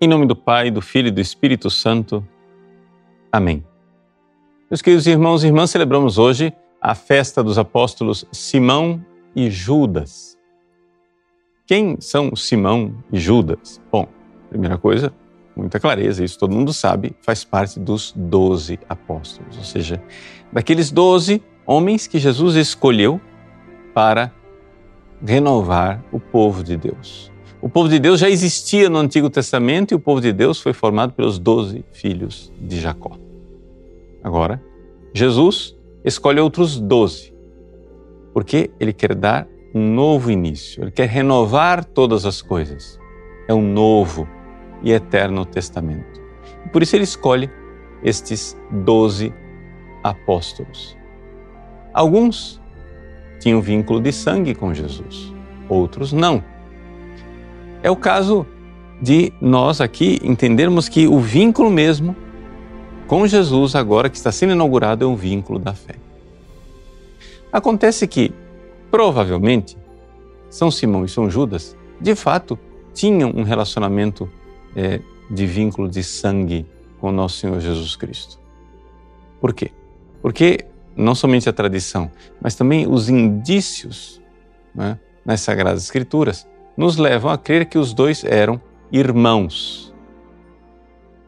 Em nome do Pai, do Filho e do Espírito Santo. Amém. Meus queridos irmãos e irmãs, celebramos hoje a festa dos apóstolos Simão e Judas. Quem são Simão e Judas? Bom, primeira coisa, muita clareza, isso todo mundo sabe, faz parte dos doze apóstolos, ou seja, daqueles doze homens que Jesus escolheu para renovar o povo de Deus. O povo de Deus já existia no Antigo Testamento e o povo de Deus foi formado pelos doze filhos de Jacó. Agora, Jesus escolhe outros doze, porque ele quer dar um novo início, ele quer renovar todas as coisas. É um novo e eterno testamento. Por isso ele escolhe estes doze apóstolos. Alguns tinham vínculo de sangue com Jesus, outros não. É o caso de nós aqui entendermos que o vínculo mesmo com Jesus, agora que está sendo inaugurado, é um vínculo da fé. Acontece que, provavelmente, São Simão e São Judas, de fato, tinham um relacionamento é, de vínculo de sangue com nosso Senhor Jesus Cristo. Por quê? Porque não somente a tradição, mas também os indícios né, nas Sagradas Escrituras nos levam a crer que os dois eram irmãos.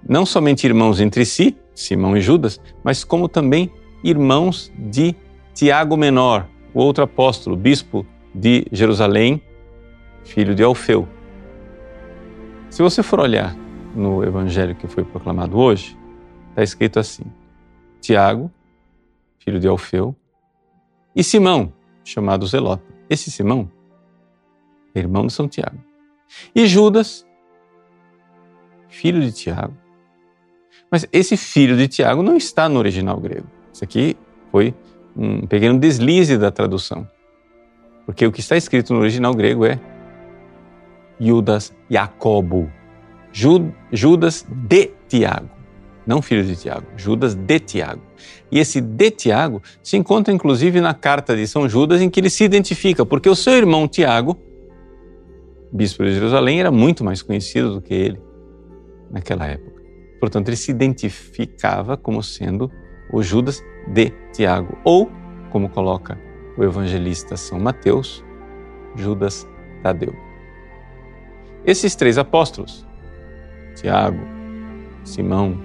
Não somente irmãos entre si, Simão e Judas, mas como também irmãos de Tiago Menor, o outro apóstolo, bispo de Jerusalém, filho de Alfeu. Se você for olhar no evangelho que foi proclamado hoje, está escrito assim: Tiago, filho de Alfeu, e Simão, chamado Zelota. Esse Simão irmão de São Tiago. E Judas, filho de Tiago. Mas esse filho de Tiago não está no original grego. Isso aqui foi um pequeno deslize da tradução. Porque o que está escrito no original grego é Judas Jacobo. Judas de Tiago. Não filho de Tiago, Judas de Tiago. E esse de Tiago se encontra inclusive na carta de São Judas, em que ele se identifica, porque o seu irmão Tiago, bispo de Jerusalém, era muito mais conhecido do que ele naquela época. Portanto, ele se identificava como sendo o Judas de Tiago, ou, como coloca o evangelista São Mateus, Judas Tadeu. Esses três apóstolos, Tiago, Simão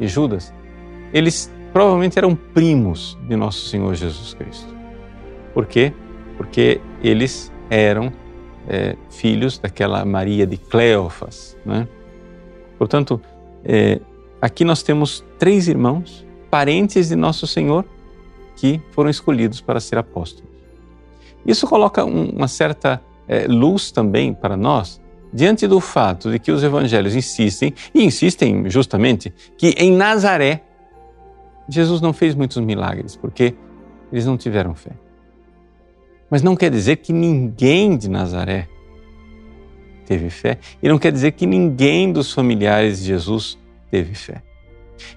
e Judas, eles provavelmente eram primos de nosso Senhor Jesus Cristo. Por quê? Porque eles eram é, filhos daquela Maria de Cleófas. Né? Portanto, é, aqui nós temos três irmãos, parentes de nosso Senhor, que foram escolhidos para ser apóstolos. Isso coloca um, uma certa é, luz também para nós diante do fato de que os evangelhos insistem, e insistem justamente, que em Nazaré Jesus não fez muitos milagres, porque eles não tiveram fé. Mas não quer dizer que ninguém de Nazaré teve fé, e não quer dizer que ninguém dos familiares de Jesus teve fé.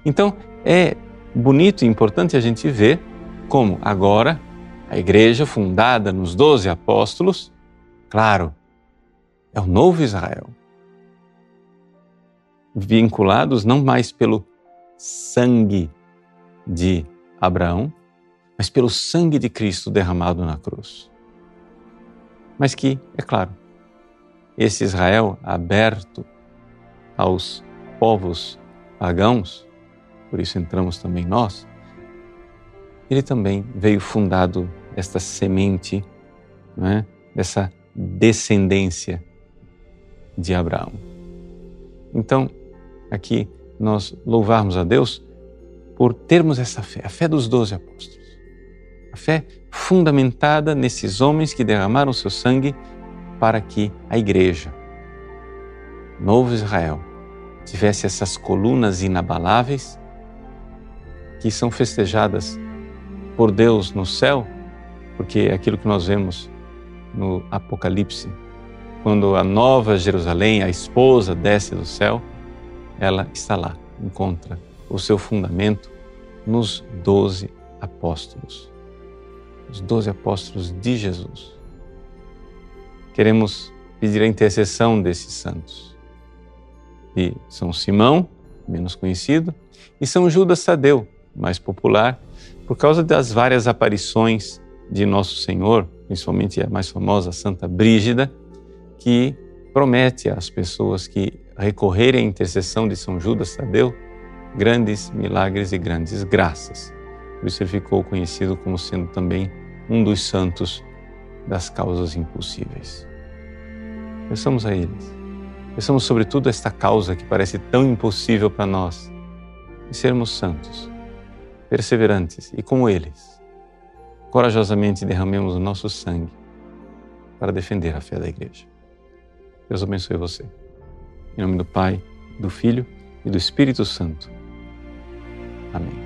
Então, é bonito e importante a gente ver como agora a igreja fundada nos doze apóstolos, claro, é o novo Israel. Vinculados não mais pelo sangue de Abraão, mas pelo sangue de Cristo derramado na cruz. Mas que, é claro, esse Israel aberto aos povos pagãos, por isso entramos também nós, ele também veio fundado esta semente, não é? dessa descendência de Abraão. Então, aqui nós louvarmos a Deus por termos essa fé, a fé dos doze apóstolos. Fé fundamentada nesses homens que derramaram seu sangue para que a igreja, novo Israel, tivesse essas colunas inabaláveis que são festejadas por Deus no céu, porque é aquilo que nós vemos no Apocalipse quando a nova Jerusalém, a esposa, desce do céu, ela está lá, encontra o seu fundamento nos doze apóstolos. Os doze apóstolos de Jesus. Queremos pedir a intercessão desses santos de São Simão, menos conhecido, e São Judas Tadeu, mais popular, por causa das várias aparições de Nosso Senhor, principalmente a mais famosa Santa Brígida, que promete às pessoas que recorrerem à intercessão de São Judas Tadeu grandes milagres e grandes graças. Por isso ele ficou conhecido como sendo também um dos santos das causas impossíveis. Pensamos a eles. Pensamos sobretudo esta causa que parece tão impossível para nós, de sermos santos, perseverantes e como eles, corajosamente derramemos o nosso sangue para defender a fé da igreja. Deus abençoe você. Em nome do Pai, do Filho e do Espírito Santo. Amém.